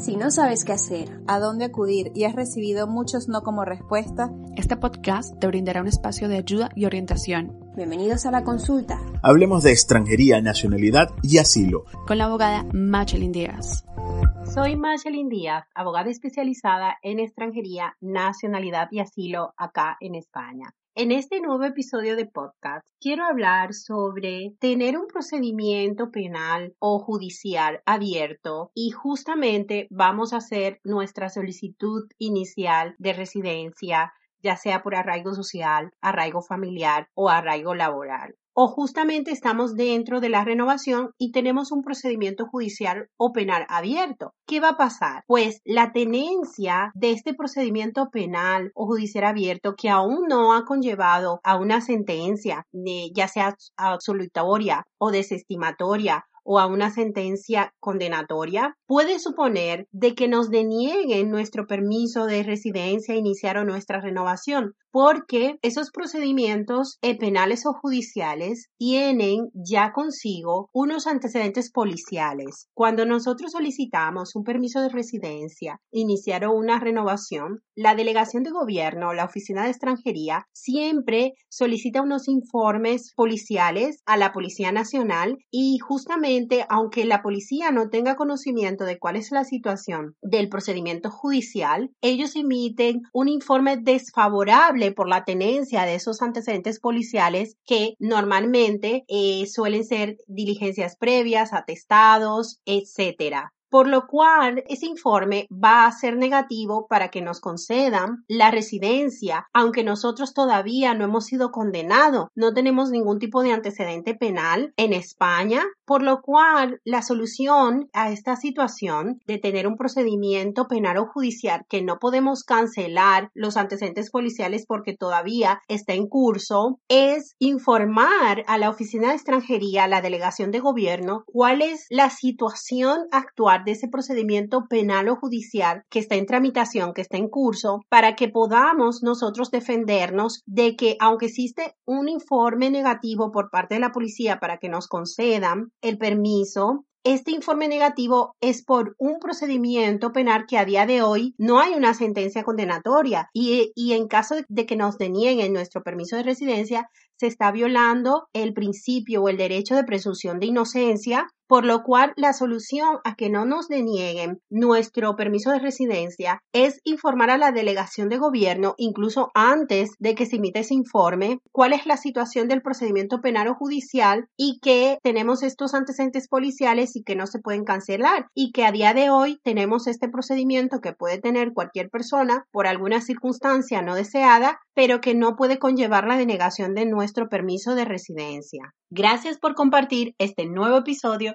Si no sabes qué hacer, a dónde acudir y has recibido muchos no como respuesta, este podcast te brindará un espacio de ayuda y orientación. Bienvenidos a la consulta. Hablemos de extranjería, nacionalidad y asilo. Con la abogada Machelin Díaz. Soy Machelin Díaz, abogada especializada en extranjería, nacionalidad y asilo acá en España. En este nuevo episodio de podcast quiero hablar sobre tener un procedimiento penal o judicial abierto y justamente vamos a hacer nuestra solicitud inicial de residencia ya sea por arraigo social, arraigo familiar o arraigo laboral o justamente estamos dentro de la renovación y tenemos un procedimiento judicial o penal abierto. ¿Qué va a pasar? Pues la tenencia de este procedimiento penal o judicial abierto que aún no ha conllevado a una sentencia, ya sea absolutoria o desestimatoria o a una sentencia condenatoria, puede suponer de que nos denieguen nuestro permiso de residencia, iniciar o nuestra renovación, porque esos procedimientos penales o judiciales tienen ya consigo unos antecedentes policiales. Cuando nosotros solicitamos un permiso de residencia, iniciar o una renovación, la delegación de gobierno, la oficina de extranjería, siempre solicita unos informes policiales a la Policía Nacional y justamente aunque la policía no tenga conocimiento de cuál es la situación del procedimiento judicial, ellos emiten un informe desfavorable por la tenencia de esos antecedentes policiales que normalmente eh, suelen ser diligencias previas, atestados, etcétera por lo cual ese informe va a ser negativo para que nos concedan la residencia, aunque nosotros todavía no hemos sido condenados, no tenemos ningún tipo de antecedente penal en España, por lo cual la solución a esta situación de tener un procedimiento penal o judicial que no podemos cancelar los antecedentes policiales porque todavía está en curso es informar a la oficina de extranjería, a la delegación de gobierno, cuál es la situación actual de ese procedimiento penal o judicial que está en tramitación, que está en curso, para que podamos nosotros defendernos de que aunque existe un informe negativo por parte de la policía para que nos concedan el permiso, este informe negativo es por un procedimiento penal que a día de hoy no hay una sentencia condenatoria. Y, y, en caso de que nos denieguen nuestro permiso de residencia, se está violando el principio o el derecho de presunción de inocencia por lo cual la solución a que no nos denieguen nuestro permiso de residencia es informar a la delegación de gobierno, incluso antes de que se emita ese informe, cuál es la situación del procedimiento penal o judicial y que tenemos estos antecedentes policiales y que no se pueden cancelar y que a día de hoy tenemos este procedimiento que puede tener cualquier persona por alguna circunstancia no deseada, pero que no puede conllevar la denegación de nuestro permiso de residencia. Gracias por compartir este nuevo episodio